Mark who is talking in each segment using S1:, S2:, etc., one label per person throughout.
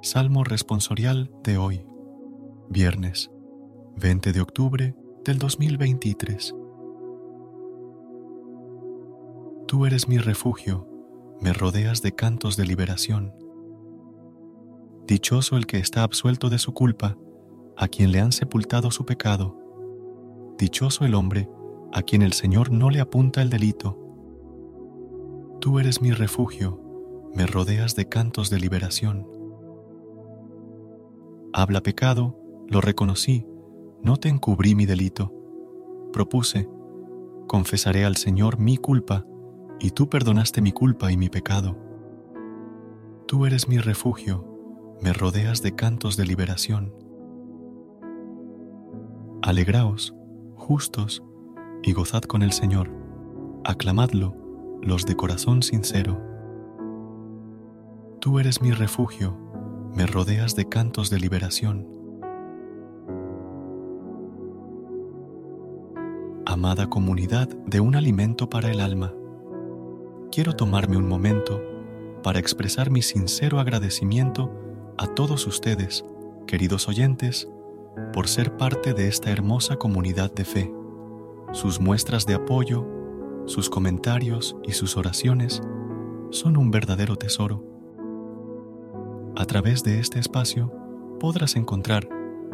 S1: Salmo responsorial de hoy, viernes 20 de octubre del 2023. Tú eres mi refugio, me rodeas de cantos de liberación. Dichoso el que está absuelto de su culpa, a quien le han sepultado su pecado. Dichoso el hombre a quien el Señor no le apunta el delito. Tú eres mi refugio, me rodeas de cantos de liberación. Habla pecado, lo reconocí, no te encubrí mi delito. Propuse, confesaré al Señor mi culpa, y tú perdonaste mi culpa y mi pecado. Tú eres mi refugio, me rodeas de cantos de liberación. Alegraos, justos, y gozad con el Señor. Aclamadlo, los de corazón sincero. Tú eres mi refugio, me rodeas de cantos de liberación. Amada comunidad de un alimento para el alma, quiero tomarme un momento para expresar mi sincero agradecimiento a todos ustedes, queridos oyentes, por ser parte de esta hermosa comunidad de fe. Sus muestras de apoyo, sus comentarios y sus oraciones son un verdadero tesoro. A través de este espacio podrás encontrar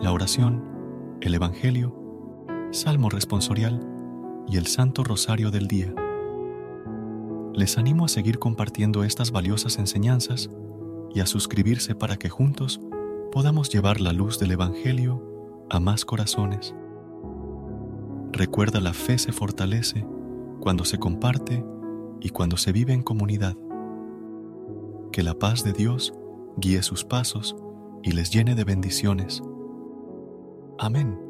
S1: la oración, el Evangelio, Salmo responsorial y el Santo Rosario del Día. Les animo a seguir compartiendo estas valiosas enseñanzas y a suscribirse para que juntos podamos llevar la luz del Evangelio a más corazones. Recuerda la fe se fortalece cuando se comparte y cuando se vive en comunidad. Que la paz de Dios guíe sus pasos y les llene de bendiciones. Amén.